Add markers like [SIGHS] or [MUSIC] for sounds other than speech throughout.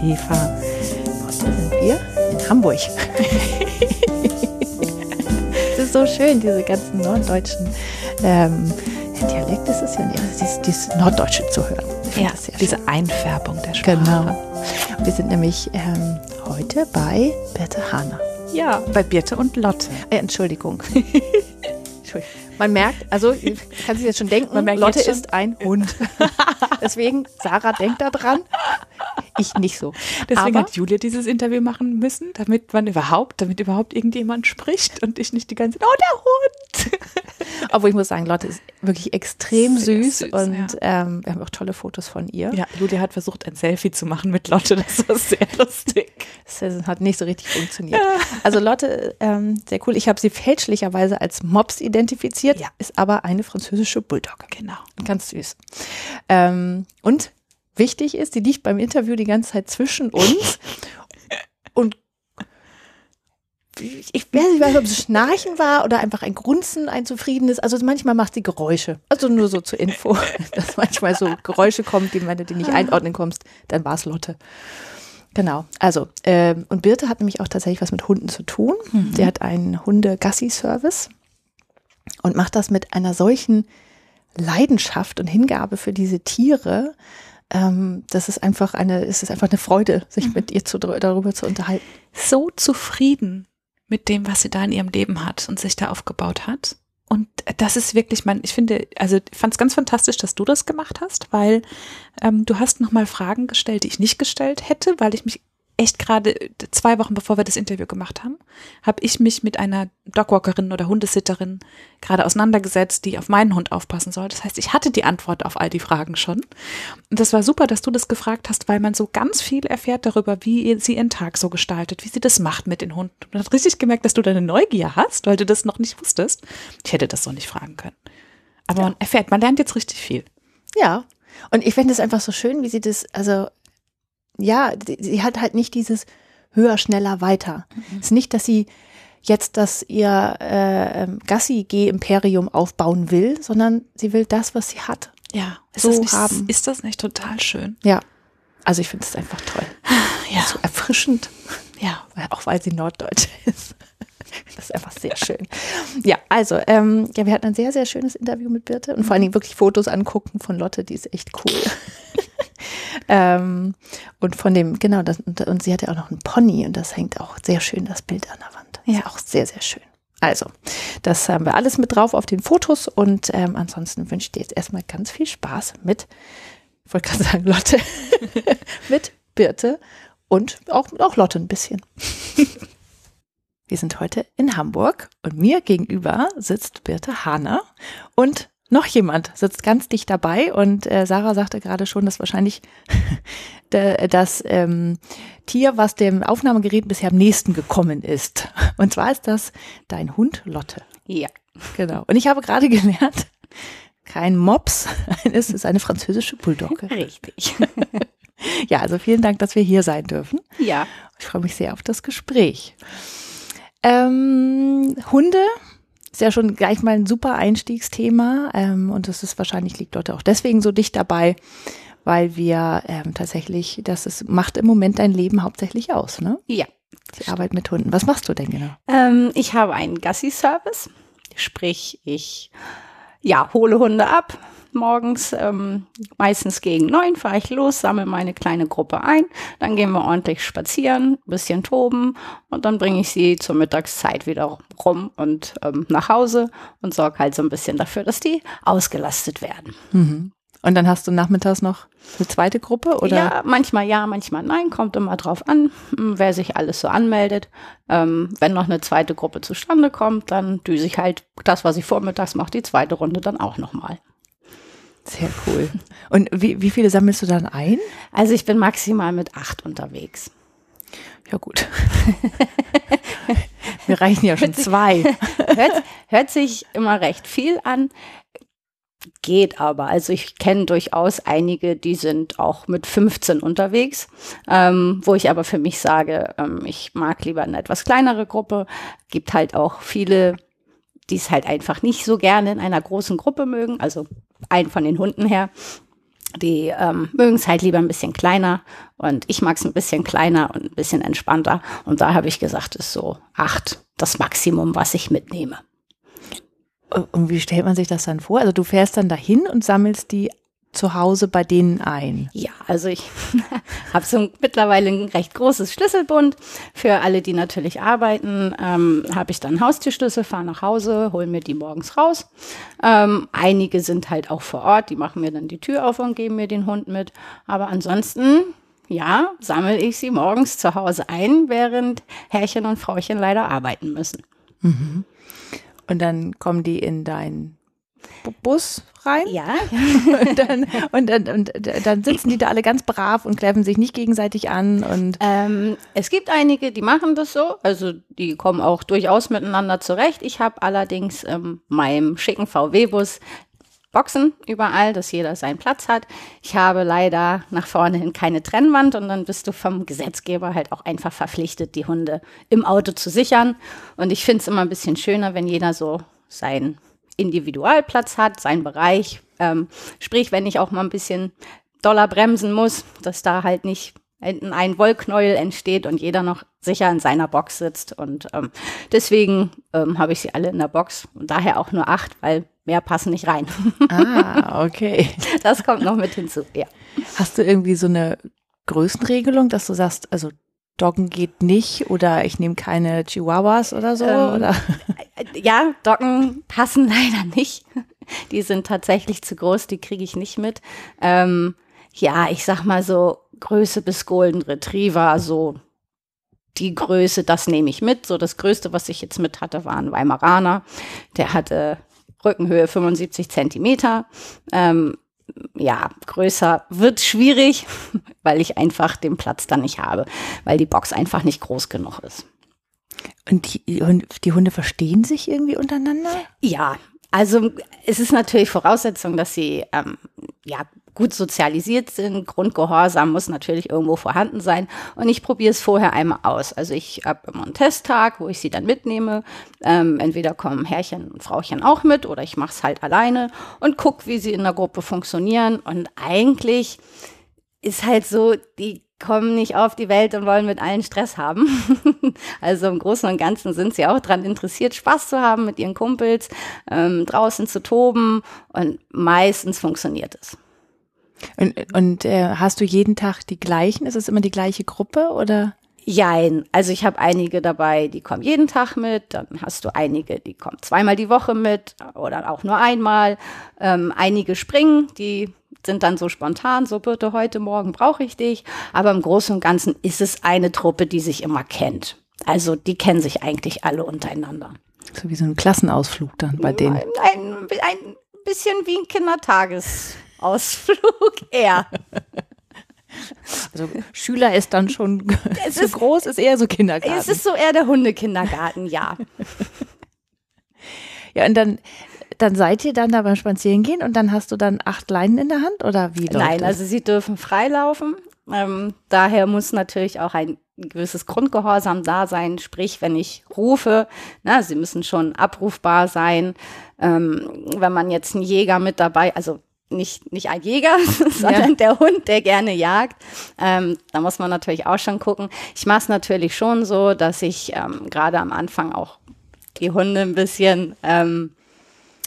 Schäfer. Heute sind wir in Hamburg. es ist so schön, diese ganzen norddeutschen ähm, Dialekt ist ja dieses, dieses Norddeutsche zu hören. Ja, diese schön. Einfärbung der Sprache. Genau. Wir sind nämlich ähm, heute bei Birte Hahner. Ja, bei Birte und Lotte. Äh, Entschuldigung. Man merkt, also kann sich jetzt schon denken, Lotte ist ein Hund. Deswegen, Sarah denkt da dran. Ich nicht so. Deswegen Aber, hat Julia dieses Interview machen müssen, damit man überhaupt, damit überhaupt irgendjemand spricht und ich nicht die ganze Zeit, oh, der Hund. Obwohl ich muss sagen, Lotte ist wirklich extrem süß, süß, und ja. ähm, wir haben auch tolle Fotos von ihr. Ja, Julia hat versucht, ein Selfie zu machen mit Lotte, das war sehr lustig. Das hat nicht so richtig funktioniert. Also Lotte, ähm, sehr cool. Ich habe sie fälschlicherweise als Mops identifiziert, ja. ist aber eine französische Bulldogge. Genau. Ganz süß. Ähm, und wichtig ist, die liegt beim Interview die ganze Zeit zwischen uns und ich weiß nicht, ob es Schnarchen war oder einfach ein Grunzen, ein zufriedenes. Also manchmal macht sie Geräusche. Also nur so zur Info, [LAUGHS] dass manchmal so Geräusche kommen, die, wenn du die nicht einordnen kommst, dann war es Lotte. Genau. Also, ähm, und Birte hat nämlich auch tatsächlich was mit Hunden zu tun. Mhm. Sie hat einen Hunde-Gassi-Service und macht das mit einer solchen Leidenschaft und Hingabe für diese Tiere, ähm, das ist einfach eine, es ist einfach eine Freude, sich mhm. mit ihr zu, darüber zu unterhalten. So zufrieden mit dem, was sie da in ihrem Leben hat und sich da aufgebaut hat. Und das ist wirklich mein, ich finde, also ich fand es ganz fantastisch, dass du das gemacht hast, weil ähm, du hast nochmal Fragen gestellt, die ich nicht gestellt hätte, weil ich mich echt gerade zwei Wochen bevor wir das Interview gemacht haben, habe ich mich mit einer Dogwalkerin oder Hundesitterin gerade auseinandergesetzt, die auf meinen Hund aufpassen soll. Das heißt, ich hatte die Antwort auf all die Fragen schon. Und das war super, dass du das gefragt hast, weil man so ganz viel erfährt darüber, wie sie ihren Tag so gestaltet, wie sie das macht mit den Hunden. Man hat richtig gemerkt, dass du deine Neugier hast, weil du das noch nicht wusstest. Ich hätte das so nicht fragen können. Aber ja. man erfährt, man lernt jetzt richtig viel. Ja, und ich finde es einfach so schön, wie sie das, also ja, sie hat halt nicht dieses höher, schneller, weiter. Mhm. Es ist nicht, dass sie jetzt das ihr äh, ähm, Gassi-G-Imperium aufbauen will, sondern sie will das, was sie hat. Ja, ist, so das nicht, haben. ist das nicht total schön? Ja, also ich finde es einfach toll. [SIGHS] Ja. So erfrischend. Ja, auch weil sie Norddeutsch [LAUGHS] ist. Das ist einfach sehr schön. Ja, also, ähm, ja, wir hatten ein sehr, sehr schönes Interview mit Birte und vor allen Dingen wirklich Fotos angucken von Lotte, die ist echt cool. [LAUGHS] ähm, und von dem, genau, das, und, und sie hatte auch noch einen Pony und das hängt auch sehr schön, das Bild an der Wand. Ja, auch sehr, sehr schön. Also, das haben wir alles mit drauf auf den Fotos und ähm, ansonsten wünsche ich dir jetzt erstmal ganz viel Spaß mit, ich wollte gerade sagen, Lotte, [LAUGHS] mit Birte und auch, auch Lotte ein bisschen. Wir sind heute in Hamburg und mir gegenüber sitzt Birte Hahner und noch jemand sitzt ganz dicht dabei und äh, Sarah sagte gerade schon, dass wahrscheinlich [LAUGHS] das ähm, Tier, was dem Aufnahmegerät bisher am nächsten gekommen ist. Und zwar ist das dein Hund Lotte. Ja. Genau. Und ich habe gerade [LAUGHS] gelernt, kein Mops, [LAUGHS] es ist eine französische Bulldogge. Richtig. ja, also vielen Dank, dass wir hier sein dürfen. Ja. Ich freue mich sehr auf das Gespräch. Ähm, Hunde ist ja schon gleich mal ein super Einstiegsthema ähm, und das ist wahrscheinlich liegt dort auch deswegen so dicht dabei, weil wir ähm, tatsächlich, das ist, macht im Moment dein Leben hauptsächlich aus, ne? Ja. Die Arbeit mit Hunden. Was machst du denn genau? Ähm, ich habe einen Gassi-Service, sprich ich ja hole Hunde ab, morgens, ähm, meistens gegen neun fahre ich los, sammle meine kleine Gruppe ein, dann gehen wir ordentlich spazieren, bisschen toben und dann bringe ich sie zur Mittagszeit wieder rum und ähm, nach Hause und sorge halt so ein bisschen dafür, dass die ausgelastet werden. Mhm. Und dann hast du nachmittags noch eine zweite Gruppe oder? Ja, manchmal ja, manchmal nein, kommt immer drauf an, hm, wer sich alles so anmeldet. Ähm, wenn noch eine zweite Gruppe zustande kommt, dann düse ich halt das, was ich vormittags mache, die zweite Runde dann auch nochmal. Sehr cool. Und wie, wie viele sammelst du dann ein? Also ich bin maximal mit acht unterwegs. Ja gut. [LAUGHS] Wir reichen ja schon zwei. [LAUGHS] Hört, hört sich immer recht viel an. Geht aber. Also ich kenne durchaus einige, die sind auch mit 15 unterwegs, ähm, wo ich aber für mich sage, ähm, ich mag lieber eine etwas kleinere Gruppe. Gibt halt auch viele, die es halt einfach nicht so gerne in einer großen Gruppe mögen. Also ein von den Hunden her. Die ähm, mögen es halt lieber ein bisschen kleiner und ich mag es ein bisschen kleiner und ein bisschen entspannter. Und da habe ich gesagt, ist so acht das Maximum, was ich mitnehme. Und wie stellt man sich das dann vor? Also du fährst dann dahin und sammelst die zu Hause bei denen ein? Ja, also ich [LAUGHS] habe so mittlerweile ein recht großes Schlüsselbund. Für alle, die natürlich arbeiten, ähm, habe ich dann Haustürschlüssel, fahre nach Hause, hole mir die morgens raus. Ähm, einige sind halt auch vor Ort, die machen mir dann die Tür auf und geben mir den Hund mit. Aber ansonsten, ja, sammle ich sie morgens zu Hause ein, während Herrchen und Frauchen leider arbeiten müssen. Mhm. Und dann kommen die in dein Bus rein. Ja. [LAUGHS] und, dann, und, dann, und dann sitzen die da alle ganz brav und kläffen sich nicht gegenseitig an. Und ähm, es gibt einige, die machen das so. Also die kommen auch durchaus miteinander zurecht. Ich habe allerdings ähm, meinem schicken VW-Bus Boxen überall, dass jeder seinen Platz hat. Ich habe leider nach vorne hin keine Trennwand und dann bist du vom Gesetzgeber halt auch einfach verpflichtet, die Hunde im Auto zu sichern. Und ich finde es immer ein bisschen schöner, wenn jeder so sein Individualplatz hat, seinen Bereich. Ähm, sprich, wenn ich auch mal ein bisschen doller bremsen muss, dass da halt nicht ein Wollknäuel entsteht und jeder noch sicher in seiner Box sitzt. Und ähm, deswegen ähm, habe ich sie alle in der Box und daher auch nur acht, weil mehr passen nicht rein. Ah, okay. Das kommt noch mit hinzu, ja. Hast du irgendwie so eine Größenregelung, dass du sagst, also Doggen geht nicht oder ich nehme keine Chihuahuas oder so? Ähm, oder? [LAUGHS] Ja, Doggen passen [LAUGHS] leider nicht. Die sind tatsächlich zu groß, die kriege ich nicht mit. Ähm, ja, ich sag mal so Größe bis Golden Retriever, so die Größe, das nehme ich mit. So das Größte, was ich jetzt mit hatte, war ein Weimaraner. Der hatte Rückenhöhe 75 Zentimeter. Ähm, ja, größer wird schwierig, [LAUGHS] weil ich einfach den Platz dann nicht habe, weil die Box einfach nicht groß genug ist. Und die, die Hunde verstehen sich irgendwie untereinander? Ja, also es ist natürlich Voraussetzung, dass sie ähm, ja gut sozialisiert sind. Grundgehorsam muss natürlich irgendwo vorhanden sein. Und ich probiere es vorher einmal aus. Also ich habe immer einen Testtag, wo ich sie dann mitnehme. Ähm, entweder kommen Herrchen und Frauchen auch mit oder ich mache es halt alleine und gucke, wie sie in der Gruppe funktionieren. Und eigentlich ist halt so, die kommen nicht auf die Welt und wollen mit allen Stress haben. [LAUGHS] also im Großen und Ganzen sind sie auch daran interessiert, Spaß zu haben mit ihren Kumpels, ähm, draußen zu toben und meistens funktioniert es. Und, und äh, hast du jeden Tag die gleichen? Ist es immer die gleiche Gruppe oder? Jein. Also ich habe einige dabei, die kommen jeden Tag mit. Dann hast du einige, die kommen zweimal die Woche mit oder auch nur einmal. Ähm, einige springen, die sind dann so spontan, so bitte heute Morgen brauche ich dich. Aber im Großen und Ganzen ist es eine Truppe, die sich immer kennt. Also die kennen sich eigentlich alle untereinander. So wie so ein Klassenausflug dann bei denen. Ein, ein, ein bisschen wie ein Kindertages. Ausflug [LAUGHS] eher. Also Schüler ist dann schon [LAUGHS] es zu ist, groß, ist eher so Kindergarten. Es ist so eher der Hundekindergarten, ja. [LAUGHS] ja, und dann, dann seid ihr dann da beim Spazierengehen und dann hast du dann acht Leinen in der Hand oder wie? Nein, das? also sie dürfen freilaufen. Ähm, daher muss natürlich auch ein gewisses Grundgehorsam da sein. Sprich, wenn ich rufe, na, sie müssen schon abrufbar sein. Ähm, wenn man jetzt einen Jäger mit dabei, also nicht, nicht ein Jäger, [LAUGHS] sondern ja. der Hund, der gerne jagt. Ähm, da muss man natürlich auch schon gucken. Ich mache es natürlich schon so, dass ich ähm, gerade am Anfang auch die Hunde ein bisschen ähm,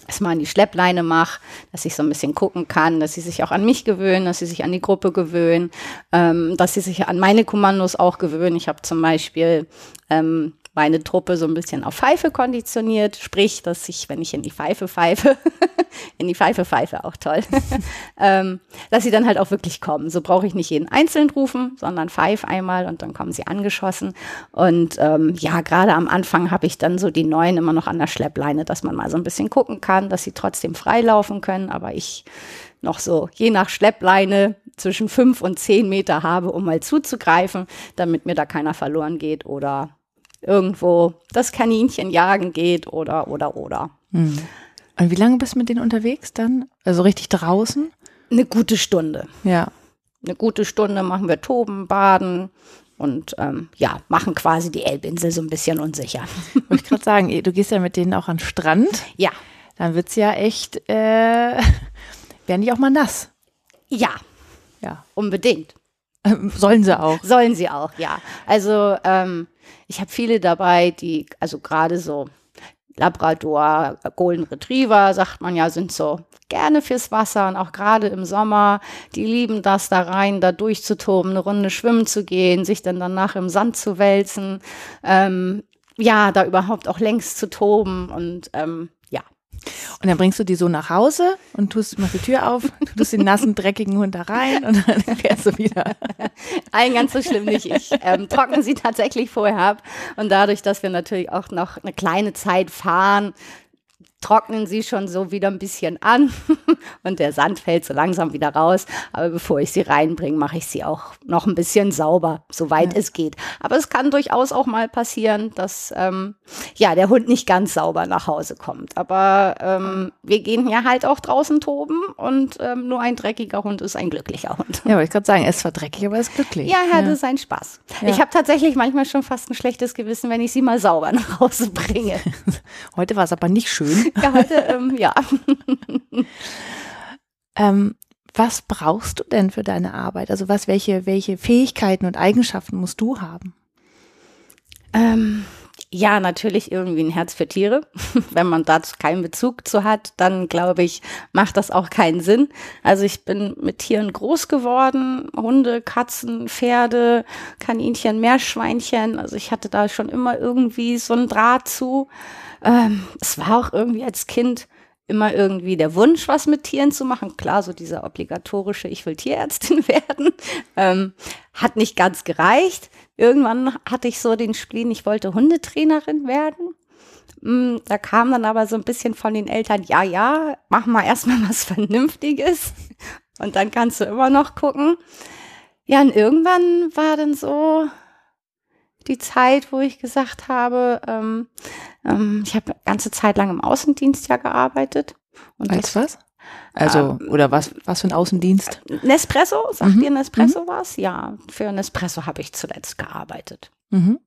erstmal an die Schleppleine mache, dass ich so ein bisschen gucken kann, dass sie sich auch an mich gewöhnen, dass sie sich an die Gruppe gewöhnen, ähm, dass sie sich an meine Kommandos auch gewöhnen. Ich habe zum Beispiel ähm, meine Truppe so ein bisschen auf Pfeife konditioniert, sprich, dass ich, wenn ich in die Pfeife pfeife, [LAUGHS] in die Pfeife pfeife, auch toll, [LAUGHS] ähm, dass sie dann halt auch wirklich kommen. So brauche ich nicht jeden einzeln rufen, sondern pfeif einmal und dann kommen sie angeschossen. Und ähm, ja, gerade am Anfang habe ich dann so die Neuen immer noch an der Schleppleine, dass man mal so ein bisschen gucken kann, dass sie trotzdem freilaufen können, aber ich noch so je nach Schleppleine zwischen fünf und zehn Meter habe, um mal zuzugreifen, damit mir da keiner verloren geht oder irgendwo das Kaninchen jagen geht oder, oder, oder. Mhm. Und wie lange bist du mit denen unterwegs dann? Also richtig draußen? Eine gute Stunde. Ja. Eine gute Stunde machen wir Toben, Baden und ähm, ja, machen quasi die Elbinsel so ein bisschen unsicher. [LAUGHS] Wollte ich gerade sagen, du gehst ja mit denen auch an den Strand. Ja. Dann wird es ja echt, äh, [LAUGHS] werden die auch mal nass. Ja, Ja. unbedingt. [LAUGHS] Sollen sie auch. Sollen sie auch, ja. Also ähm, ich habe viele dabei, die, also gerade so Labrador, Golden Retriever, sagt man ja, sind so gerne fürs Wasser und auch gerade im Sommer, die lieben das da rein, da durchzutoben, eine Runde schwimmen zu gehen, sich dann danach im Sand zu wälzen, ähm, ja, da überhaupt auch längs zu toben und ähm. Und dann bringst du die so nach Hause und tust machst die Tür auf, [LAUGHS] tust den nassen, dreckigen Hund da rein und dann [LAUGHS] fährst du wieder. Ein ganz so schlimm nicht. Ich ähm, trockne sie tatsächlich vorher ab. Und dadurch, dass wir natürlich auch noch eine kleine Zeit fahren, trocknen sie schon so wieder ein bisschen an [LAUGHS] und der Sand fällt so langsam wieder raus. Aber bevor ich sie reinbringe, mache ich sie auch noch ein bisschen sauber, soweit Ja. es geht. Aber es kann durchaus auch mal passieren, dass ähm, ja der Hund nicht ganz sauber nach Hause kommt. Aber ähm, wir gehen ja halt auch draußen toben und ähm, nur ein dreckiger Hund ist ein glücklicher Hund. Ja, wollte ich gerade sagen, er ist zwar dreckig, aber er ist glücklich. Ja, er hatte seinen Spaß. Ja. Ich habe tatsächlich manchmal schon fast ein schlechtes Gewissen, wenn ich sie mal sauber [LAUGHS] nach Hause bringe. [LAUGHS] Heute war es aber nicht schön. Ja, heute, ähm, ja. [LAUGHS] Ähm, was brauchst du denn für deine Arbeit? Also was, welche, welche Fähigkeiten und Eigenschaften musst du haben? Ähm, ja, natürlich irgendwie ein Herz für Tiere. [LAUGHS] Wenn man dazu keinen Bezug zu hat, dann glaube ich, macht das auch keinen Sinn. Also ich bin mit Tieren groß geworden. Hunde, Katzen, Pferde, Kaninchen, Meerschweinchen. Also ich hatte da schon immer irgendwie so einen Draht zu. Ähm, es war auch irgendwie als Kind immer irgendwie der Wunsch, was mit Tieren zu machen. Klar, so dieser obligatorische, ich will Tierärztin [LAUGHS] werden, ähm, hat nicht ganz gereicht. Irgendwann hatte ich so den Spleen, ich wollte Hundetrainerin werden. Mm, Da kam dann aber so ein bisschen von den Eltern, ja, ja, mach mal erstmal was Vernünftiges und dann kannst du immer noch gucken. Ja, und irgendwann war dann so die Zeit, wo ich gesagt habe, ähm, ähm, ich habe ganze Zeit lang im Außendienst ja gearbeitet. Und Als was? Also, oder was, was für ein Außendienst? Nespresso, sagt Mhm. dir Nespresso was? Ja, für Nespresso habe ich zuletzt gearbeitet. Mhm.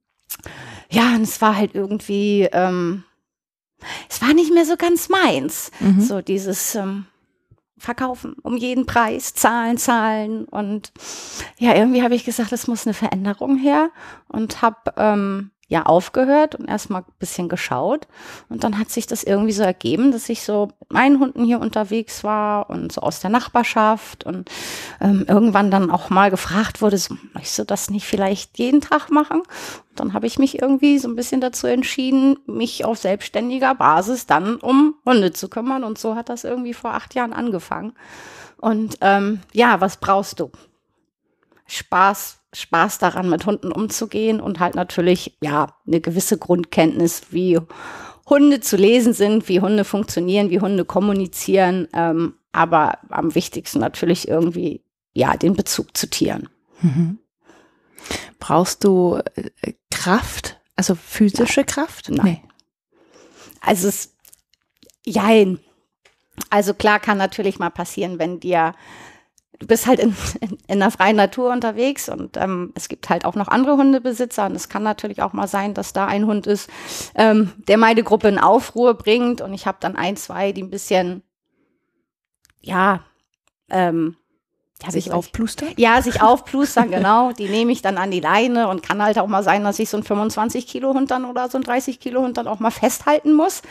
Ja, und es war halt irgendwie, ähm, es war nicht mehr so ganz meins. Mhm. So dieses ähm, Verkaufen um jeden Preis, Zahlen, Zahlen. Und ja, irgendwie habe ich gesagt, es muss eine Veränderung her und habe ähm, ja aufgehört und erstmal ein bisschen geschaut. Und dann hat sich das irgendwie so ergeben, dass ich so mit meinen Hunden hier unterwegs war und so aus der Nachbarschaft und ähm, irgendwann dann auch mal gefragt wurde, so, möchtest du das nicht vielleicht jeden Tag machen? Und dann habe ich mich irgendwie so ein bisschen dazu entschieden, mich auf selbstständiger Basis dann um Hunde zu kümmern. Und so hat das irgendwie vor acht Jahren angefangen. Und ähm, ja, was brauchst du? Spaß, Spaß daran, mit Hunden umzugehen und halt natürlich, ja, eine gewisse Grundkenntnis, wie Hunde zu lesen sind, wie Hunde funktionieren, wie Hunde kommunizieren, ähm, aber am wichtigsten natürlich irgendwie, ja, den Bezug zu Tieren. Mhm. Brauchst du äh, Kraft? Also physische Kraft? Nein. Also es, jein. Also klar kann natürlich mal passieren, wenn dir, du bist halt in, in, in der freien Natur unterwegs und ähm, es gibt halt auch noch andere Hundebesitzer und es kann natürlich auch mal sein, dass da ein Hund ist, ähm, der meine Gruppe in Aufruhr bringt und ich habe dann ein, zwei, die ein bisschen, ja, ähm, ja, Sich aufplustern? ja, sich aufplustern, [LAUGHS] genau. Die nehme ich dann an die Leine und kann halt auch mal sein, dass ich so einen 25 Kilo Hund dann oder so einen 30 Kilo Hund dann auch mal festhalten muss.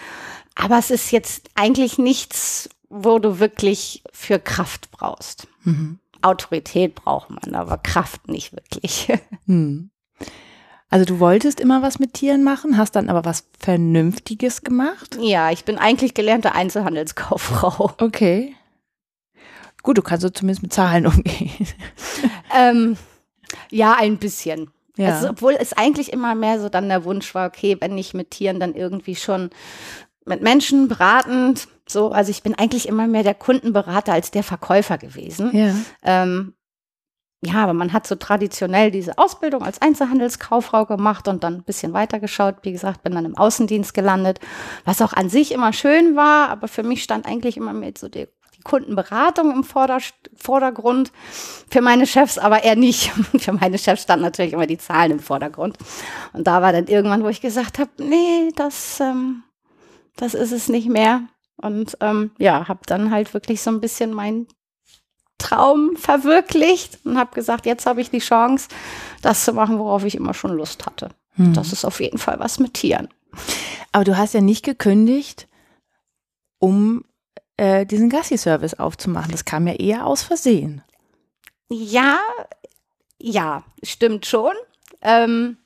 Aber es ist jetzt eigentlich nichts, wo du wirklich für Kraft brauchst. Mhm. Autorität braucht man, aber Kraft nicht wirklich. [LAUGHS] Hm. Also du wolltest immer was mit Tieren machen, hast dann aber was Vernünftiges gemacht? ja, ich bin eigentlich gelernte Einzelhandelskauffrau. [LAUGHS] Okay. Gut, du kannst so zumindest mit Zahlen [LAUGHS] umgehen. Ähm, ja, ein bisschen. Ja. Also, obwohl es eigentlich immer mehr so dann der Wunsch war, okay, wenn nicht mit Tieren, dann irgendwie schon mit Menschen beratend. So, also ich bin eigentlich immer mehr der Kundenberater als der Verkäufer gewesen. ja. Ähm, ja, aber man hat so traditionell diese Ausbildung als Einzelhandelskauffrau gemacht und dann ein bisschen weitergeschaut. Wie gesagt, bin dann im Außendienst gelandet, was auch an sich immer schön war, aber für mich stand eigentlich immer mehr so die, die Kundenberatung im Vorder Vordergrund. Für meine Chefs aber eher nicht. [LAUGHS] Für meine Chefs standen natürlich immer die Zahlen im Vordergrund. Und da war dann irgendwann, wo ich gesagt habe, nee, das, ähm, das ist es nicht mehr. Und ähm, ja, habe dann halt wirklich so ein bisschen mein Traum verwirklicht und habe gesagt, jetzt habe ich die Chance, das zu machen, worauf ich immer schon Lust hatte. Hm. Das ist auf jeden Fall was mit Tieren. Aber du hast ja nicht gekündigt, um äh, diesen Gassi-Service aufzumachen. Das kam ja eher aus Versehen. Ja, ja, stimmt schon. Ähm,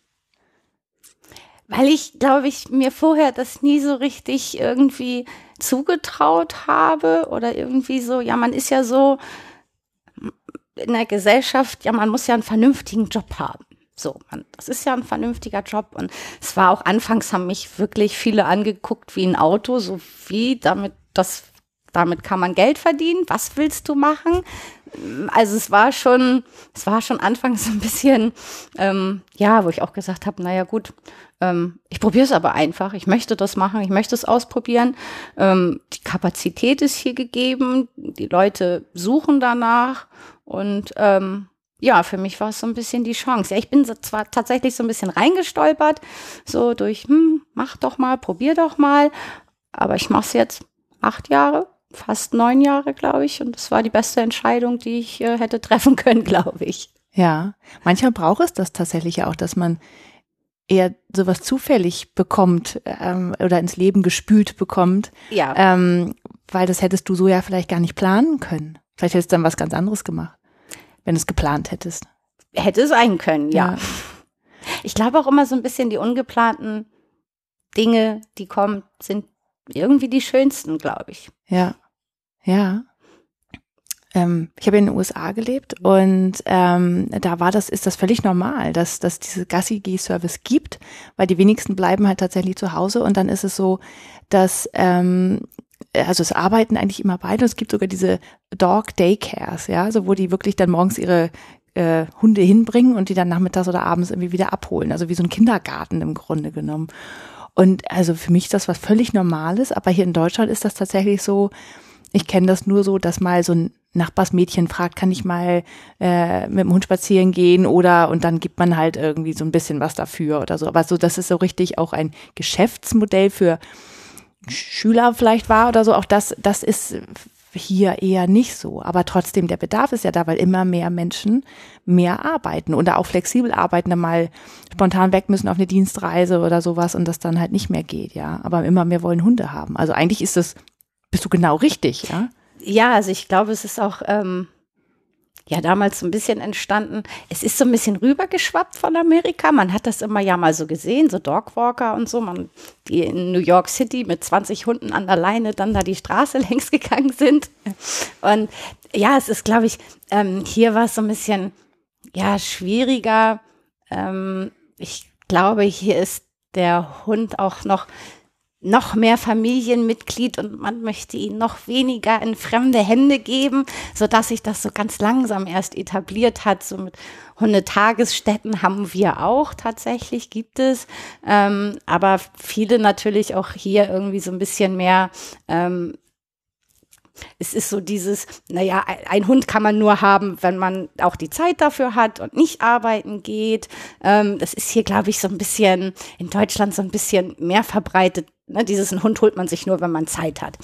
weil ich, glaube ich, mir vorher das nie so richtig irgendwie zugetraut habe oder irgendwie so, ja, man ist ja so in der Gesellschaft, ja, man muss ja einen vernünftigen Job haben. So, man, das ist ja ein vernünftiger Job. Und es war auch anfangs haben mich wirklich viele angeguckt wie ein Auto, so wie damit das, damit kann man Geld verdienen. Was willst du machen? Also es war schon, es war schon anfangs [LAUGHS] ein bisschen, ähm, ja, wo ich auch gesagt habe, naja gut, ähm, ich probiere es aber einfach. Ich möchte das machen, ich möchte es ausprobieren. Ähm, die Kapazität ist hier gegeben, die Leute suchen danach und ähm, ja, für mich war es so ein bisschen die Chance. Ja, ich bin so zwar tatsächlich so ein bisschen reingestolpert, so durch, hm, mach doch mal, probier doch mal. Aber ich mache es jetzt acht Jahre, fast neun Jahre, glaube ich. Und es war die beste Entscheidung, die ich äh, hätte treffen [LAUGHS] können, glaube ich. Ja, manchmal braucht es das tatsächlich ja auch, dass man eher sowas zufällig bekommt ähm, oder ins Leben gespült bekommt. Ja. Ähm, weil das hättest du so ja vielleicht gar nicht planen können. Vielleicht hättest du dann was ganz anderes gemacht, wenn du es geplant hättest. Hätte sein können, ja. ja. Ich glaube auch immer so ein bisschen die ungeplanten Dinge, die kommen, sind irgendwie die schönsten, glaube ich. Ja. Ja ähm, ich habe in den USA gelebt und ähm, da war das, ist das völlig normal, dass, dass diese Gassi-G-Service gibt, weil die wenigsten bleiben halt tatsächlich zu Hause und dann ist es so, dass ähm, also es arbeiten eigentlich immer beide. Es gibt sogar diese Dog Daycares, ja, also wo die wirklich dann morgens ihre äh, Hunde hinbringen und die dann nachmittags oder abends irgendwie wieder abholen. Also wie so ein Kindergarten im Grunde genommen. Und also für mich ist das was völlig Normales, aber hier in Deutschland ist das tatsächlich so, ich kenne das nur so, dass mal so ein Nachbarsmädchen fragt, kann ich mal äh, mit dem Hund spazieren gehen oder und dann gibt man halt irgendwie so ein bisschen was dafür oder so. Aber so, das ist so richtig auch ein Geschäftsmodell für Schüler vielleicht war oder so. Auch das, das ist hier eher nicht so. Aber trotzdem, der Bedarf ist ja da, weil immer mehr Menschen mehr arbeiten oder auch flexibel arbeiten, mal spontan weg müssen auf eine Dienstreise oder sowas und das dann halt nicht mehr geht, ja. Aber immer mehr wollen Hunde haben. Also eigentlich ist das, bist du genau richtig, ja. Ja, also ich glaube, es ist auch ähm, ja damals so ein bisschen entstanden. Es ist so ein bisschen rübergeschwappt von Amerika. Man hat das immer ja mal so gesehen, so Dogwalker und so, man, die in New York City mit 20 Hunden an der Leine dann da die Straße [LAUGHS] längs gegangen sind. Und ja, es ist, glaube ich, ähm, hier war es so ein bisschen ja schwieriger. Ähm, ich glaube, hier ist der Hund auch noch noch mehr Familienmitglied und man möchte ihn noch weniger in fremde Hände geben, so dass sich das so ganz langsam erst etabliert hat. So mit Hundetagesstätten haben wir auch tatsächlich, gibt es. Ähm, aber viele natürlich auch hier irgendwie so ein bisschen mehr ähm, es ist so dieses, naja, ein Hund kann man nur haben, wenn man auch die Zeit dafür hat und nicht arbeiten geht. Ähm, das ist hier, glaube ich, so ein bisschen in Deutschland so ein bisschen mehr verbreitet Ne, dieses Hund holt man sich nur, wenn man Zeit hat.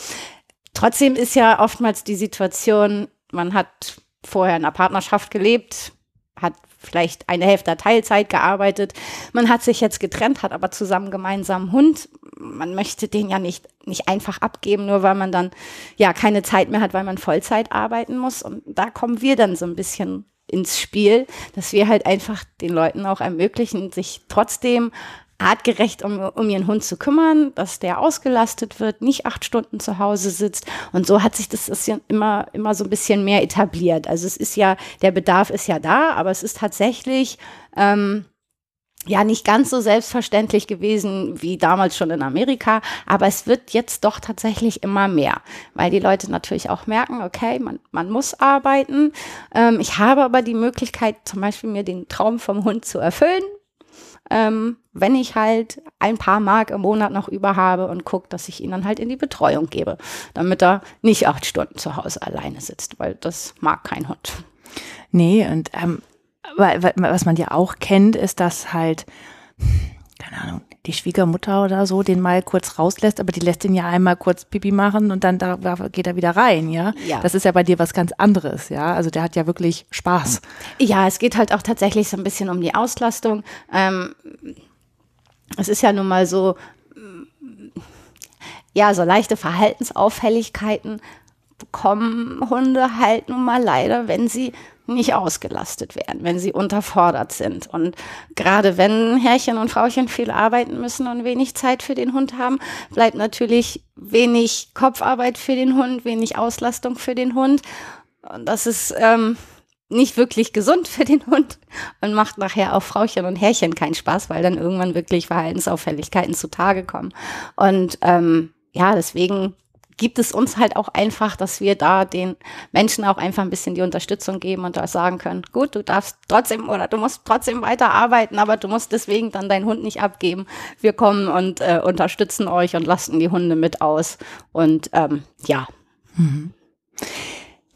Trotzdem ist ja oftmals die Situation, man hat vorher in einer Partnerschaft gelebt, hat vielleicht eine Hälfte Teilzeit gearbeitet. Man hat sich jetzt getrennt, hat aber zusammen gemeinsamen Hund. Man möchte den ja nicht, nicht einfach abgeben, nur weil man dann ja keine Zeit mehr hat, weil man Vollzeit arbeiten muss. Und da kommen wir dann so ein bisschen ins Spiel, dass wir halt einfach den Leuten auch ermöglichen, sich trotzdem artgerecht um, um ihren Hund zu kümmern, dass der ausgelastet wird, nicht acht Stunden zu Hause sitzt. Und so hat sich das, das ja immer, immer so ein bisschen mehr etabliert. Also es ist ja, der Bedarf ist ja da, aber es ist tatsächlich ähm, ja nicht ganz so selbstverständlich gewesen wie damals schon in Amerika, aber es wird jetzt doch tatsächlich immer mehr, weil die Leute natürlich auch merken, okay, man, man muss arbeiten. Ähm, ich habe aber die Möglichkeit, zum Beispiel mir den Traum vom Hund zu erfüllen ähm, wenn ich halt ein paar Mark im Monat noch über habe und gucke, dass ich ihn dann halt in die Betreuung gebe, damit er nicht acht Stunden zu Hause alleine sitzt, weil das mag kein Hund. Nee, und ähm, was man ja auch kennt, ist, dass halt, keine Ahnung, die Schwiegermutter oder so den mal kurz rauslässt, aber die lässt ihn ja einmal kurz Pipi machen und dann da geht er wieder rein, ja? Ja. Das ist ja bei dir was ganz anderes, ja? Also der hat ja wirklich Spaß. Ja, es geht halt auch tatsächlich so ein bisschen um die Auslastung. Ähm, es ist ja nun mal so, mm, ja, so leichte Verhaltensauffälligkeiten bekommen Hunde halt nun mal leider, wenn sie nicht ausgelastet werden, wenn sie unterfordert sind. Und gerade wenn Herrchen und Frauchen viel arbeiten müssen und wenig Zeit für den Hund haben, bleibt natürlich wenig Kopfarbeit für den Hund, wenig Auslastung für den Hund. Und das ist ähm, nicht wirklich gesund für den Hund und macht nachher auch Frauchen und Herrchen keinen Spaß, weil dann irgendwann wirklich Verhaltensauffälligkeiten zutage kommen. Und ähm, ja, deswegen gibt es uns halt auch einfach, dass wir da den Menschen auch einfach ein bisschen die Unterstützung geben und da sagen können, gut, du darfst trotzdem oder du musst trotzdem weiter arbeiten, aber du musst deswegen dann deinen Hund nicht abgeben. Wir kommen und äh, unterstützen euch und lasten die Hunde mit aus. Und ähm, ja.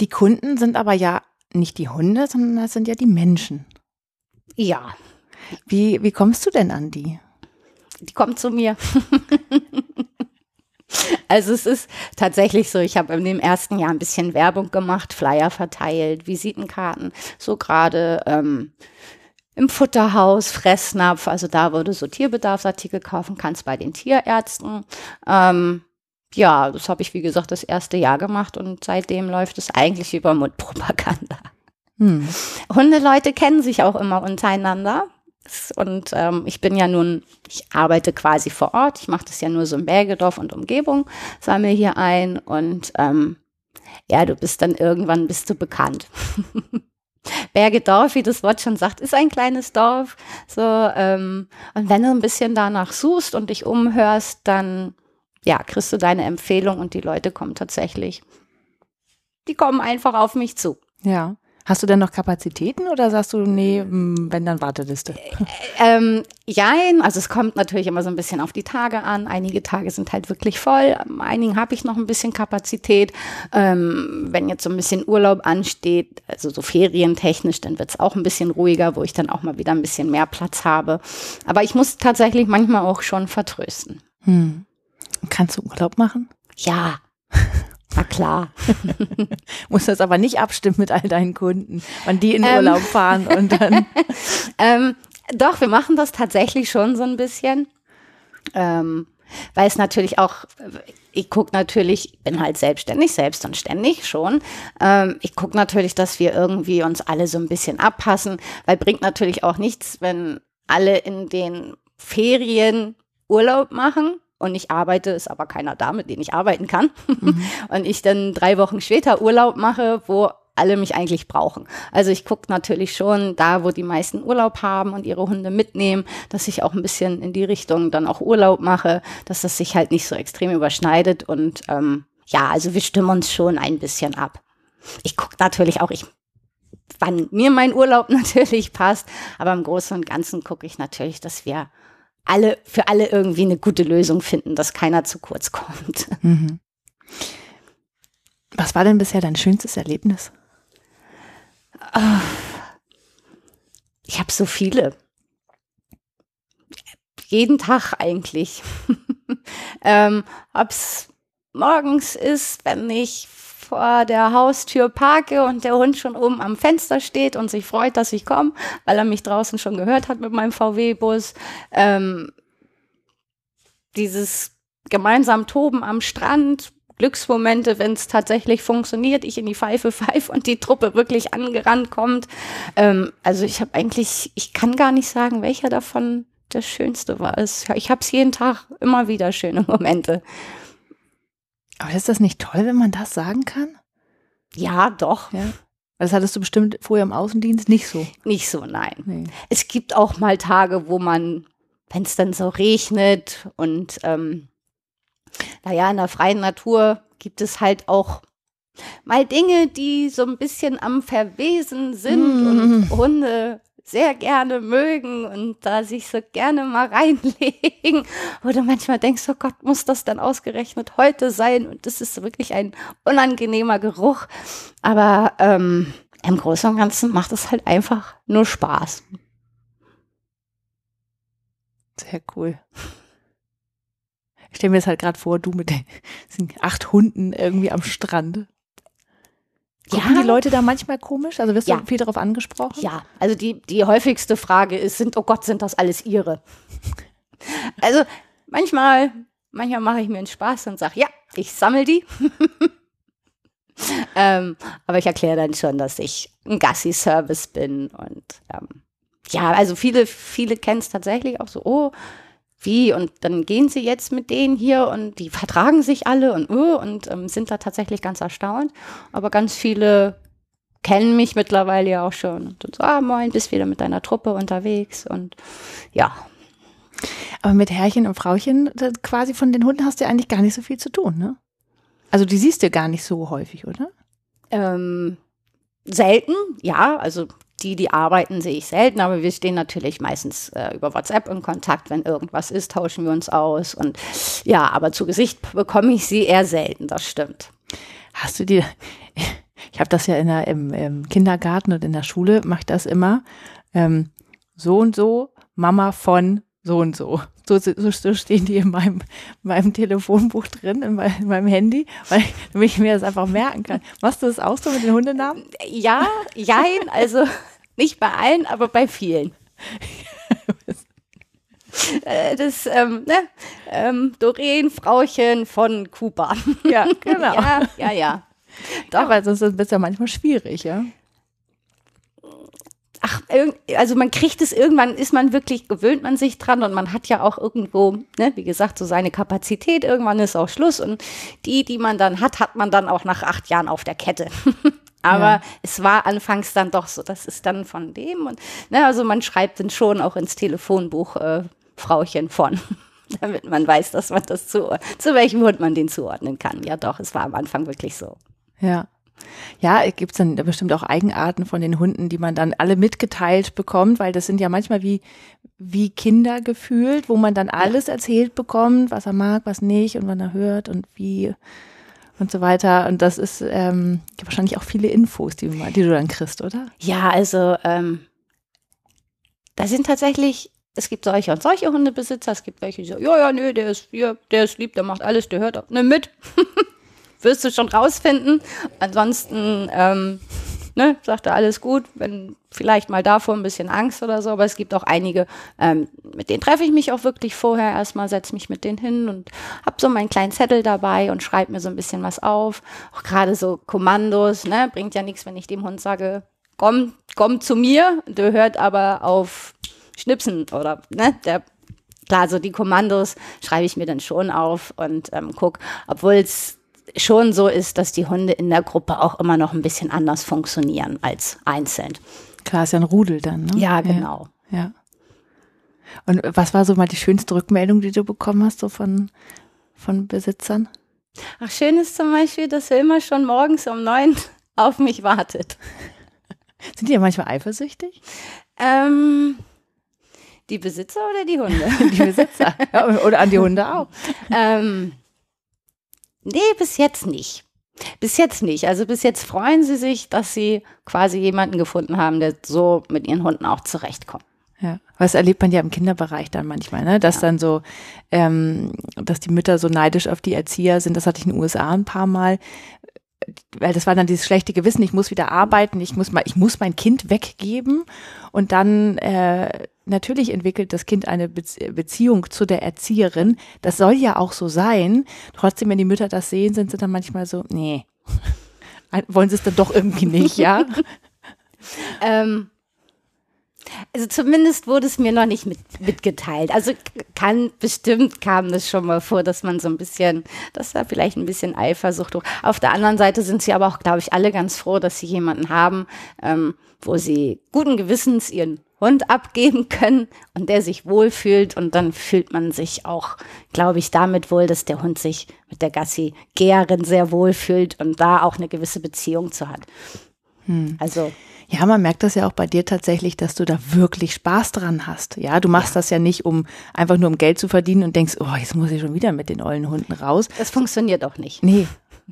Die Kunden sind aber ja nicht die Hunde, sondern das sind ja die Menschen. Ja, Wie, wie kommst du denn an die? die kommt zu mir. [LAUGHS] Also es ist tatsächlich so, ich habe in dem ersten Jahr ein bisschen Werbung gemacht, Flyer verteilt, Visitenkarten, so gerade ähm, im Futterhaus, Fressnapf, also da, wo du so Tierbedarfsartikel kaufen kannst bei den Tierärzten. Ähm, ja, das habe ich, wie gesagt, das erste Jahr gemacht und seitdem läuft es eigentlich über Mundpropaganda. Hm. Hundeleute kennen sich auch immer untereinander. Und ähm, ich bin ja nun, ich arbeite quasi vor Ort. Ich mache das ja nur so in Bergedorf und Umgebung, sammle hier ein und ähm, ja, du bist dann irgendwann bist du bekannt. [LAUGHS] Bergedorf, wie das Wort schon sagt, ist ein kleines Dorf. So ähm, und wenn du ein bisschen danach suchst und dich umhörst, dann ja kriegst du deine Empfehlung und die Leute kommen tatsächlich. Die kommen einfach auf mich zu. Ja. Hast du denn noch Kapazitäten oder sagst du, nee, hm, wenn dann Warteliste? Ähm, jein, also es kommt natürlich immer so ein bisschen auf die Tage an. Einige Tage sind halt wirklich voll. Am einigen habe ich noch ein bisschen Kapazität. Ähm, wenn jetzt so ein bisschen Urlaub ansteht, also so ferientechnisch, dann wird es auch ein bisschen ruhiger, wo ich dann auch mal wieder ein bisschen mehr Platz habe. Aber ich muss tatsächlich manchmal auch schon vertrösten. Hm. Kannst du Urlaub machen? Ja, na klar. [LAUGHS] Musst das aber nicht abstimmen mit all deinen Kunden, wann die in Ähm. Urlaub fahren und dann. [LAUGHS] Ähm, doch, wir machen das tatsächlich schon so ein bisschen. Ähm, weil es natürlich auch, ich gucke natürlich, ich bin halt selbstständig, selbst und ständig schon. Ähm, ich gucke natürlich, dass wir irgendwie uns alle so ein bisschen abpassen, weil bringt natürlich auch nichts, wenn alle in den Ferien Urlaub machen und ich arbeite, ist aber keiner da, mit dem ich arbeiten kann. [LAUGHS] und ich dann drei Wochen später Urlaub mache, wo alle mich eigentlich brauchen. Also ich gucke natürlich schon da, wo die meisten Urlaub haben und ihre Hunde mitnehmen, dass ich auch ein bisschen in die Richtung dann auch Urlaub mache, dass das sich halt nicht so extrem überschneidet. Und ähm, ja, also wir stimmen uns schon ein bisschen ab. Ich gucke natürlich auch, ich wann mir mein Urlaub [LAUGHS] natürlich passt, aber im Großen und Ganzen gucke ich natürlich, dass wir alle für alle irgendwie eine gute Lösung finden, dass keiner zu kurz kommt. Mhm. Was war denn bisher dein schönstes Erlebnis? Ich habe so viele. Jeden Tag eigentlich. [LAUGHS] ähm, ob's morgens ist, wenn ich vor der Haustür parke und der Hund schon oben am Fenster steht und sich freut, dass ich komme, weil er mich draußen schon gehört hat mit meinem VW-Bus. Ähm, dieses gemeinsam Toben am Strand, Glücksmomente, wenn es tatsächlich funktioniert, ich in die Pfeife [LAUGHS] pfeife und die Truppe wirklich angerannt kommt. Ähm, also ich habe eigentlich, ich kann gar nicht sagen, welcher davon das Schönste war. Es, ich habe es jeden Tag immer wieder schöne [LAUGHS] Momente. Aber ist das nicht toll, wenn man das sagen kann? Ja, doch. Ja. Das hattest du bestimmt vorher im Außendienst nicht so. Nicht so, nein. Nee. Es gibt auch mal Tage, wo man, wenn es dann so regnet und ähm, naja, in der freien Natur gibt es halt auch mal Dinge, die so ein bisschen am Verwesen sind und Hunde sehr gerne mögen und da sich so gerne mal reinlegen, wo du manchmal denkst, oh Gott, muss das dann ausgerechnet heute sein? Und das ist wirklich ein unangenehmer Geruch. Aber ähm, im Großen und Ganzen macht es halt einfach nur Spaß. Sehr cool. stelle mir das halt gerade vor, du mit den acht Hunden irgendwie am Strand. Gucken ja. die Leute da manchmal komisch? Also wirst du ja. viel darauf angesprochen? Ja, also die, die häufigste Frage ist, sind, oh Gott, sind das alles ihre? also manchmal, manchmal mache ich mir einen Spaß und sage, ja, ich sammle die. [LAUGHS] ähm, aber ich erkläre dann schon, dass ich ein Gassi-Service bin und ähm, ja, also viele, viele kennen es tatsächlich auch so, oh, wie und dann gehen sie jetzt mit denen hier und die vertragen sich alle und uh, und ähm, sind da tatsächlich ganz erstaunt. Aber ganz viele kennen mich mittlerweile ja auch schon und so, ah, moin, bist wieder mit deiner Truppe unterwegs und ja. Aber mit Herrchen und Frauchen quasi von den Hunden hast du ja eigentlich gar nicht so viel zu tun, ne? Also die siehst du gar nicht so häufig, oder? Ähm, selten, ja. Also die, die arbeiten, sehe ich selten, aber wir stehen natürlich meistens äh, über WhatsApp in Kontakt. Wenn irgendwas ist, tauschen wir uns aus. Und ja, aber zu Gesicht bekomme ich sie eher selten, das stimmt. Hast du dir, ich habe das ja in der, im, im, Kindergarten und in der Schule, mache ich das immer, ähm, so und so, Mama von so und so. So, so, stehen die in meinem, meinem Telefonbuch drin, in, mein, in meinem Handy, weil ich mir das einfach merken kann. Machst du das auch so mit den Hundenamen? Ja, jein, also nicht bei allen, aber bei vielen. [LAUGHS] Äh, das, ähm, ne? Ähm, Doreen, Frauchen von Cooper. Ja, [LAUGHS] genau. ja, ja, ja. Doch. weil sonst ist es ja manchmal schwierig, ja ach, also man kriegt es irgendwann, ist man wirklich, gewöhnt man sich dran und man hat ja auch irgendwo, ne, wie gesagt, so seine Kapazität. Irgendwann ist auch Schluss und die, die man dann hat, hat man dann auch nach acht Jahren auf der Kette. [LAUGHS] Aber ja. es war anfangs dann doch so, das ist dann von dem und, ne, also man schreibt dann schon auch ins Telefonbuch äh, Frauchen von. [LAUGHS] damit man weiß, dass man das zu, zu welchem Hund man den zuordnen kann. Ja, doch, es war am Anfang wirklich so. Ja. Ja, gibt es dann bestimmt auch Eigenarten von den Hunden, die man dann alle mitgeteilt bekommt, weil das sind ja manchmal wie, wie Kinder gefühlt, wo man dann alles erzählt bekommt, was er mag, was nicht und wann er hört und wie und so weiter. Und das ist ähm, wahrscheinlich auch viele Infos, die, die du dann kriegst, oder? Ja, also ähm, da sind tatsächlich es gibt solche und solche Hundebesitzer, es gibt welche, die sagen, ja, ja, nö, der ist hier, der ist lieb, der macht alles, der hört, ne, mit. [LAUGHS] wirst du schon rausfinden. Ansonsten, ähm, ne, sagt er alles gut, wenn vielleicht mal davor ein bisschen Angst oder so, aber es gibt auch einige, ähm, mit denen treffe ich mich auch wirklich vorher erstmal, setze mich mit denen hin und hab so meinen kleinen Zettel dabei und schreibe mir so ein bisschen was auf. Auch gerade so Kommandos, ne, bringt ja nichts, wenn ich dem Hund sage, komm, komm zu mir, der hört aber auf Schnipsen oder, ne, der klar, so die Kommandos schreibe ich mir dann schon auf und ähm, guck, obwohl es schon so ist, dass die Hunde in der Gruppe auch immer noch ein bisschen anders funktionieren als einzeln. Klar, ist ja ein Rudel dann, ne? Ja, genau. Ja. ja. Und was war so mal die schönste Rückmeldung, die du bekommen hast, so von, von Besitzern? Ach, schön ist zum Beispiel, dass er immer schon morgens um neun [LAUGHS] auf mich wartet. [LAUGHS] Sind die ja manchmal eifersüchtig? Ähm, die Besitzer oder die Hunde? [LAUGHS] die Besitzer. Ja, oder an die Hunde auch. ähm, Nee, bis jetzt nicht. Bis jetzt nicht. Also bis jetzt freuen sie sich, dass sie quasi jemanden gefunden haben, der so mit ihren Hunden auch zurechtkommt. Ja, was erlebt man ja im Kinderbereich dann manchmal, ne? Dass ja. dann so, ähm, dass die Mütter so neidisch auf die Erzieher sind. Das hatte ich in den USA ein paar Mal, weil das war dann dieses schlechte Gewissen, ich muss wieder arbeiten, ich muss mal, ich muss mein Kind weggeben und dann äh, natürlich entwickelt das Kind eine Beziehung zu der Erzieherin. Das soll ja auch so sein. Trotzdem, wenn die Mütter das sehen, sind sie dann manchmal so, nee, [LAUGHS] wollen sie es dann doch irgendwie nicht, ja? [LAUGHS] ähm, also zumindest wurde es mir noch nicht mit, mitgeteilt. Also kann bestimmt kam es schon mal vor, dass man so ein bisschen, dass da vielleicht ein bisschen Eifersucht. Auf der anderen Seite sind sie aber auch, glaube ich, alle ganz froh, dass sie jemanden haben, ähm, wo sie guten Gewissens ihren Hund abgeben können und der sich wohlfühlt und dann fühlt man sich auch, glaube ich, damit wohl, dass der Hund sich mit der Gassi-Geherin sehr wohlfühlt und da auch eine gewisse Beziehung zu hat. Hm. Also ja, man merkt das ja auch bei dir tatsächlich, dass du da wirklich Spaß dran hast. Ja, du machst ja. das ja nicht, um einfach nur um Geld zu verdienen und denkst, oh, jetzt muss ich schon wieder mit den ollen Hunden raus. Das funktioniert auch nicht. Nee.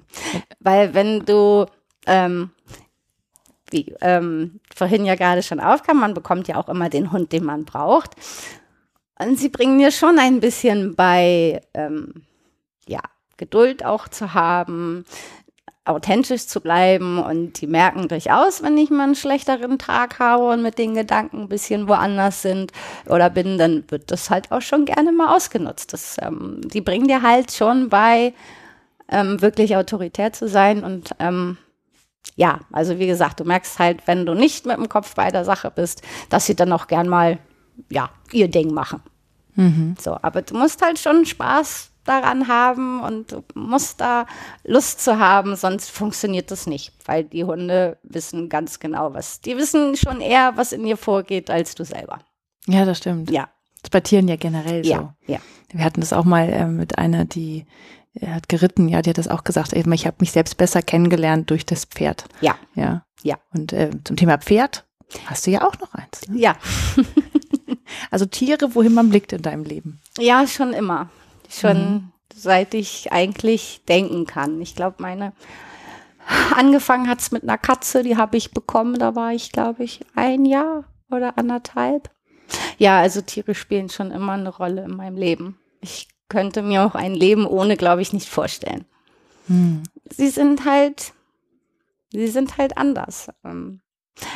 [LAUGHS] Weil wenn du, ähm, wie ähm, vorhin ja gerade schon aufkam, man bekommt ja auch immer den Hund, den man braucht. Und sie bringen mir schon ein bisschen bei, ähm, ja, Geduld auch zu haben, authentisch zu bleiben und die merken durchaus, wenn ich mal einen schlechteren Tag habe und mit den Gedanken ein bisschen woanders sind oder bin, dann wird das halt auch schon gerne mal ausgenutzt. Das, ähm, die bringen dir halt schon bei, ähm, wirklich autoritär zu sein und ähm, ja, also wie gesagt, du merkst halt, wenn du nicht mit dem Kopf bei der Sache bist, dass sie dann auch gern mal, ja, ihr Ding machen. Mhm. So, aber du musst halt schon Spaß daran haben und du musst da Lust zu haben, sonst funktioniert das nicht, weil die Hunde wissen ganz genau, was. Die wissen schon eher, was in ihr vorgeht, als du selber. Ja, das stimmt. Ja. Das bei Tieren ja generell so. Ja, ja. Wir hatten das auch mal äh, mit einer, die er hat geritten, ja, die hat das auch gesagt. Eben, ich habe mich selbst besser kennengelernt durch das Pferd. Ja. Ja. Ja. Und äh, zum Thema Pferd hast du ja auch noch eins. Ne? Ja. [LAUGHS] also Tiere, wohin man blickt in deinem Leben. Ja, schon immer. Schon mhm. seit ich eigentlich denken kann. Ich glaube, meine angefangen hat es mit einer Katze, die habe ich bekommen, da war ich, glaube ich, ein Jahr oder anderthalb. Ja, also Tiere spielen schon immer eine Rolle in meinem Leben. Ich könnte mir auch ein Leben ohne, glaube ich, nicht vorstellen. Hm. Sie sind halt, sie sind halt anders. Ähm,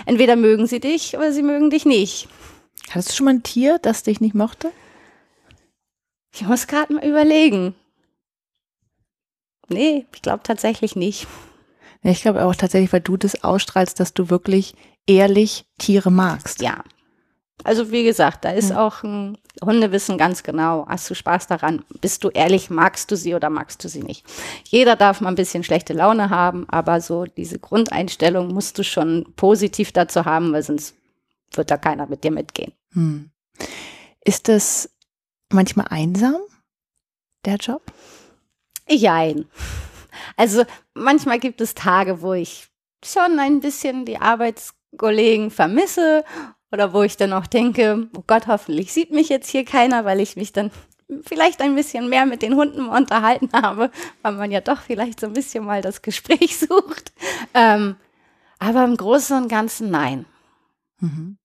entweder mögen sie dich oder sie mögen dich nicht. Hattest du schon mal ein Tier, das dich nicht mochte? Ich muss gerade mal überlegen. Nee, ich glaube tatsächlich nicht. Ich glaube auch tatsächlich, weil du das ausstrahlst, dass du wirklich ehrlich Tiere magst. Ja. Also wie gesagt, da ist ja. auch ein Hunde wissen ganz genau, hast du Spaß daran? Bist du ehrlich, magst du sie oder magst du sie nicht? Jeder darf mal ein bisschen schlechte Laune haben, aber so diese Grundeinstellung musst du schon positiv dazu haben, weil sonst wird da keiner mit dir mitgehen. Hm. Ist das manchmal einsam, der Job? Jein. Also manchmal gibt es Tage, wo ich schon ein bisschen die Arbeitskollegen vermisse oder wo ich dann auch denke, oh Gott, hoffentlich sieht mich jetzt hier keiner, weil ich mich dann vielleicht ein bisschen mehr mit den Hunden unterhalten habe, weil man ja doch vielleicht so ein bisschen mal das Gespräch [LAUGHS] sucht. Ähm, aber im Großen und Ganzen nein. Mhm.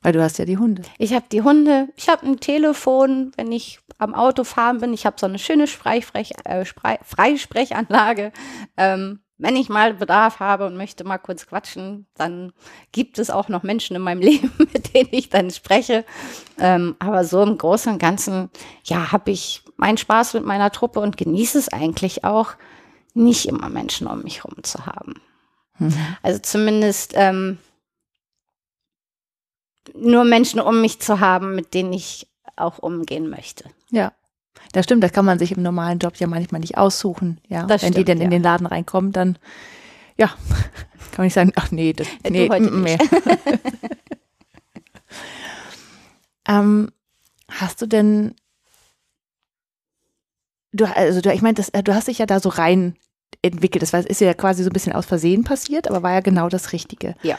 Weil du hast ja die Hunde. Ich habe die Hunde, ich habe ein Telefon, wenn ich am Auto fahren bin. Ich habe so eine schöne Freisprech, äh, Freisprechanlage. Ähm, wenn ich mal Bedarf habe und möchte mal kurz quatschen, dann gibt es auch noch Menschen in meinem [LAUGHS] Leben, mit denen ich dann spreche. Ähm, aber so im Großen und Ganzen, ja, habe ich meinen Spaß mit meiner Truppe und genieße es eigentlich auch, nicht immer Menschen um mich herum zu haben. Mhm. Also zumindest ähm, nur Menschen um mich zu haben, mit denen ich auch umgehen möchte. Ja. Das stimmt, das kann man sich im normalen Job ja manchmal nicht aussuchen. Ja, das wenn stimmt, die dann in den Laden reinkommen, dann ja, [LAUGHS] kann man nicht sagen, ach nee, das, nee, heute mm, nicht. [LAUGHS] ähm, hast du denn du also du, ich meine, du hast dich ja da so rein entwickelt. Das ist ja quasi so ein bisschen aus Versehen passiert, aber war ja genau das Richtige. Ja.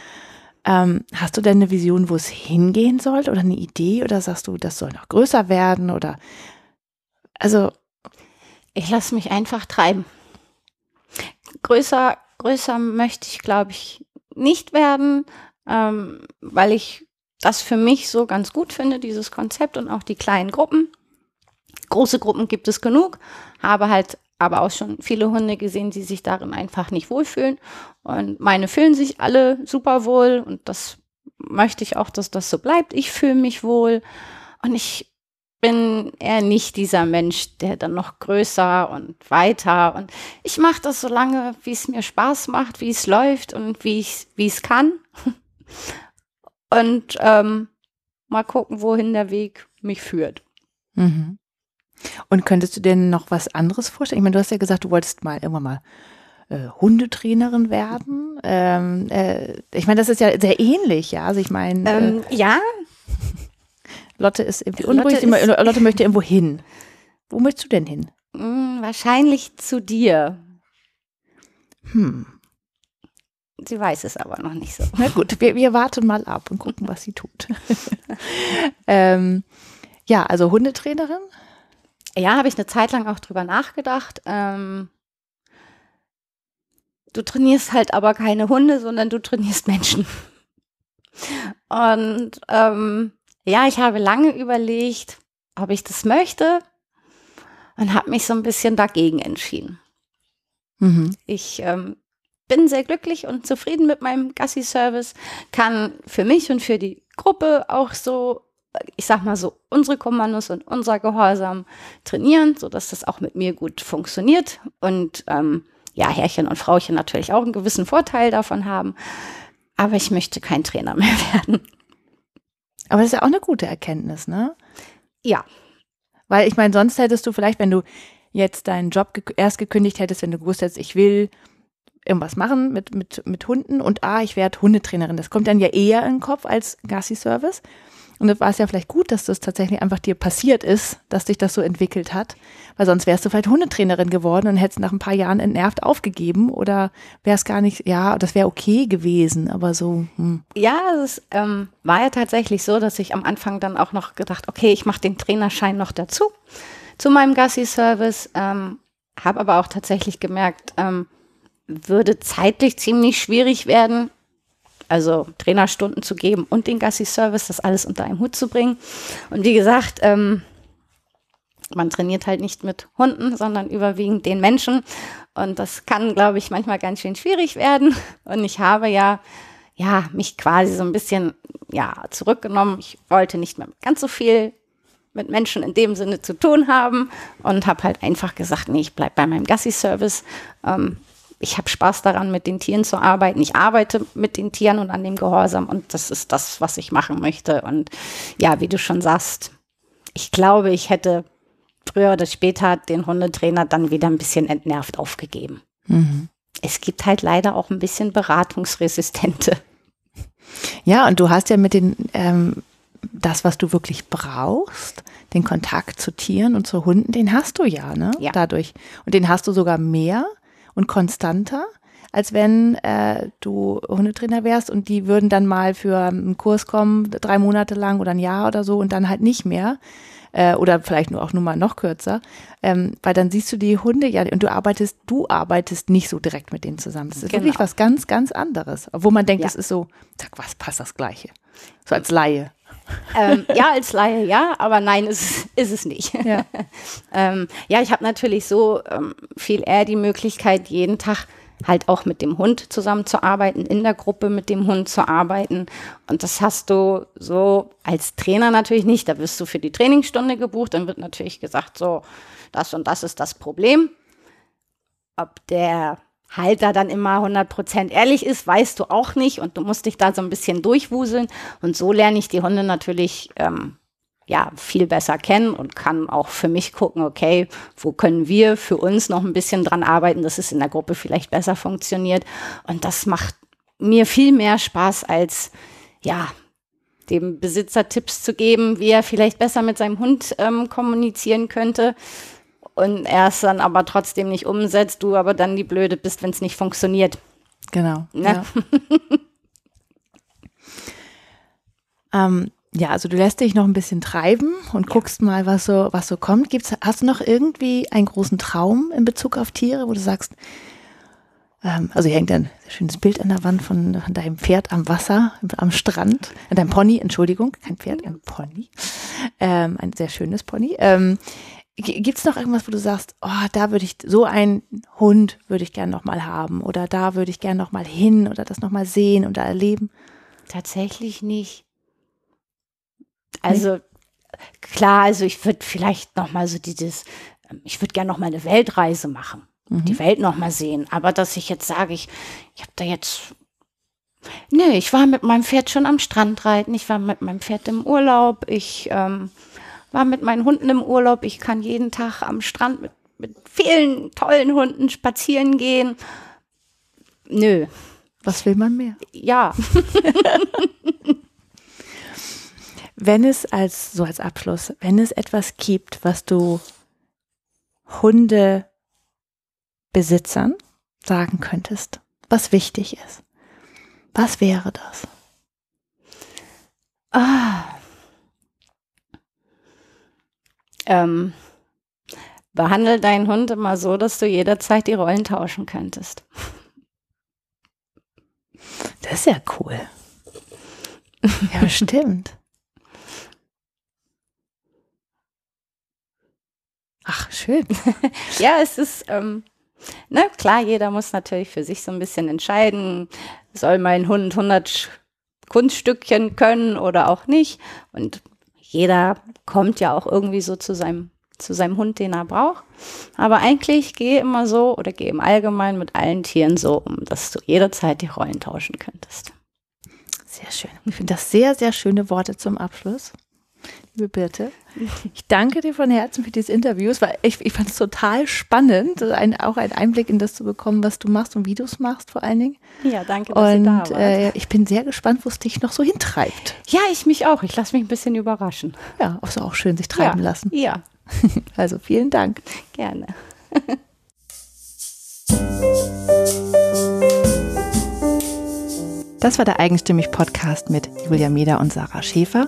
Ähm, hast du denn eine Vision, wo es hingehen soll oder eine Idee oder sagst du, das soll noch größer werden oder also ich lasse mich einfach treiben. Größer, größer möchte ich, glaube ich, nicht werden, ähm, weil ich das für mich so ganz gut finde, dieses Konzept und auch die kleinen Gruppen. Große Gruppen gibt es genug, habe halt aber auch schon viele Hunde gesehen, die sich darin einfach nicht wohlfühlen. Und meine fühlen sich alle super wohl und das möchte ich auch, dass das so bleibt. Ich fühle mich wohl und ich bin eher nicht dieser Mensch, der dann noch größer und weiter und ich mache das so lange, wie es mir Spaß macht, wie es läuft und wie ich wie es kann [LAUGHS] und ähm, mal gucken, wohin der Weg mich führt. Mhm. Und könntest du denn noch was anderes vorstellen? Ich meine, du hast ja gesagt, du wolltest mal irgendwann mal äh, Hundetrainerin werden. Ähm, äh, ich meine, das ist ja sehr ähnlich, ja. Also ich meine. Ähm, äh, ja, Lotte ist irgendwie unruhig. Lotte, ist Lotte möchte irgendwo hin. Wo möchtest du denn hin? Hm, wahrscheinlich zu dir. Hm. Sie weiß es aber noch nicht so. [LAUGHS] Na gut, wir, wir warten mal ab und gucken, was sie tut. [LAUGHS] ähm, ja, also Hundetrainerin? Ja, habe ich eine Zeit lang auch drüber nachgedacht. Ähm, du trainierst halt aber keine Hunde, sondern du trainierst Menschen. [LAUGHS] Und ähm, ja, ich habe lange überlegt, ob ich das möchte. und habe mich so ein bisschen dagegen entschieden. Mhm. Ich ähm, bin sehr glücklich und zufrieden mit meinem Gassi-Service, kann für mich und für die Gruppe auch so, ich sag mal so, unsere Kommandos und unser Gehorsam trainieren, sodass das auch mit mir gut funktioniert und ähm, ja, Herrchen und Frauchen natürlich auch einen gewissen Vorteil davon haben. Aber ich möchte kein Trainer mehr [LAUGHS] werden. Aber das ist ja auch eine gute Erkenntnis, ne? Ja. Weil ich meine, sonst hättest du vielleicht, wenn du jetzt deinen Job ge erst gekündigt hättest, wenn du gewusst hättest, ich will irgendwas machen mit, mit, mit Hunden und ah, ich werde Hundetrainerin. Das kommt dann ja eher in den Kopf als Gassi-Service. Und das war es ja vielleicht gut, dass das tatsächlich einfach dir passiert ist, dass dich das so entwickelt hat. Weil sonst wärst du vielleicht Hundetrainerin geworden und hättest nach ein paar Jahren entnervt aufgegeben oder wär's gar nicht, ja, das wäre okay gewesen, aber so. Hm. Ja, es ähm, war ja tatsächlich so, dass ich am Anfang dann auch noch gedacht, okay, ich mache den Trainerschein noch dazu, zu meinem Gassi-Service. Ähm, habe aber auch tatsächlich gemerkt, ähm, würde zeitlich ziemlich schwierig werden, also Trainerstunden zu geben und den Gassi-Service, das alles unter einen Hut zu bringen. Und wie gesagt, ähm, man trainiert halt nicht mit Hunden, sondern überwiegend den Menschen. Und das kann, glaube ich, manchmal ganz schön schwierig werden. Und ich habe ja, ja, mich quasi so ein bisschen, ja, zurückgenommen. Ich wollte nicht mehr ganz so viel mit Menschen in dem Sinne zu tun haben und habe halt einfach gesagt, nee, ich bleib bei meinem Gassi-Service. Ähm, ich habe Spaß daran, mit den Tieren zu arbeiten. Ich arbeite mit den Tieren und an dem Gehorsam und das ist das, was ich machen möchte. Und ja, wie du schon sagst, ich glaube, ich hätte früher oder später den Hundetrainer dann wieder ein bisschen entnervt aufgegeben. Mhm. Es gibt halt leider auch ein bisschen Beratungsresistente. Ja, und du hast ja mit den, ähm, das, was du wirklich brauchst, den Kontakt zu Tieren und zu Hunden, den hast du ja, ne? Ja. Dadurch. Und den hast du sogar mehr und konstanter, als wenn äh, du Hundetrainer wärst und die würden dann mal für einen Kurs kommen, drei Monate lang oder ein Jahr oder so und dann halt nicht mehr. Äh, oder vielleicht nur auch nur mal noch kürzer, ähm, weil dann siehst du die Hunde ja und du arbeitest, du arbeitest nicht so direkt mit denen zusammen. Das ist genau. wirklich was ganz, ganz anderes. Obwohl man denkt, ja. das ist so, sag was, passt das Gleiche. So als Laie. Ähm, ja, als Laie ja, aber nein, ist, ist es nicht. Ja, [LAUGHS] ähm, ja ich habe natürlich so ähm, viel eher die Möglichkeit, jeden Tag halt auch mit dem Hund zusammenzuarbeiten, in der Gruppe mit dem Hund zu arbeiten. Und das hast du so als Trainer natürlich nicht. Da wirst du für die Trainingsstunde gebucht, dann wird natürlich gesagt, so, das und das ist das Problem. Ob der Halter dann immer 100% ehrlich ist, weißt du auch nicht und du musst dich da so ein bisschen durchwuseln. Und so lerne ich die Hunde natürlich ähm, ja viel besser kennen und kann auch für mich gucken, okay, wo können wir für uns noch ein bisschen dran arbeiten, dass es in der Gruppe vielleicht besser funktioniert. Und das macht mir viel mehr Spaß als ja dem Besitzer Tipps zu geben, wie er vielleicht besser mit seinem Hund ähm, kommunizieren könnte. Und er es dann aber trotzdem nicht umsetzt, du aber dann die Blöde bist, wenn es nicht funktioniert. Genau. Ne? Ja. [LAUGHS] ähm, ja, also du lässt dich noch ein bisschen treiben und guckst mal, was so, was so kommt. Gibt's, hast du noch irgendwie einen großen Traum in Bezug auf Tiere, wo du sagst, ähm, also hier hängt ein schönes Bild an der Wand von, von deinem Pferd am Wasser, am Strand, äh, deinem Pony, Entschuldigung, kein Pferd, ein Pony, ähm, ein sehr schönes Pony. Ähm, Gibt es noch irgendwas, wo du sagst, oh, da würde ich, so einen Hund würde ich gern nochmal haben oder da würde ich gern nochmal hin oder das nochmal sehen oder erleben? Tatsächlich nicht. Also klar, also ich würde vielleicht noch mal so dieses, ähm, ich würde gerne noch mal eine Weltreise machen, mhm. die Welt noch mal sehen. Aber dass ich jetzt sage, ich, ich habe da jetzt, nee, ich war mit meinem Pferd schon am Strand reiten, ich war mit meinem Pferd im Urlaub, ich ähm, war mit meinen Hunden im Urlaub, ich kann jeden Tag am Strand mit, mit vielen tollen Hunden spazieren gehen. Nö. Was will man mehr? Ja. [LAUGHS] Wenn es als, so als Abschluss, wenn es etwas gibt, was du Hundebesitzern sagen könntest, was wichtig ist, was wäre das? Ah. Ähm, behandle deinen Hund immer so, dass du jederzeit die Rollen tauschen könntest. Das ist ja cool. Ja, stimmt. Ach, schön. [LAUGHS] ja, es ist, ähm, na ne, klar, jeder muss natürlich für sich so ein bisschen entscheiden, soll mein Hund 100 Kunststückchen können oder auch nicht. Und jeder kommt ja auch irgendwie so zu seinem zu seinem Hund, den er braucht. Aber eigentlich gehe immer so oder gehe im Allgemeinen mit allen Tieren so um, dass du jederzeit die Rollen tauschen könntest. Sehr schön. Ich finde das sehr, sehr schöne Worte zum Abschluss liebe Birte. Ich danke dir von Herzen für dieses Interview. Es war, ich, ich fand es total spannend, ein, auch einen Einblick in das zu bekommen, was du machst und wie du es machst vor allen Dingen. Ja, danke, dass und, da Äh, ich bin sehr gespannt, wo es dich noch so hintreibt. Ja, ich mich auch. Ich lasse mich ein bisschen überraschen. Ja, ist auch schön, sich treiben ja, lassen. Ja. [LAUGHS] Also vielen Dank. Gerne. Das war der Eigenstimmig Podcast mit Julia Meder und Sarah Schäfer.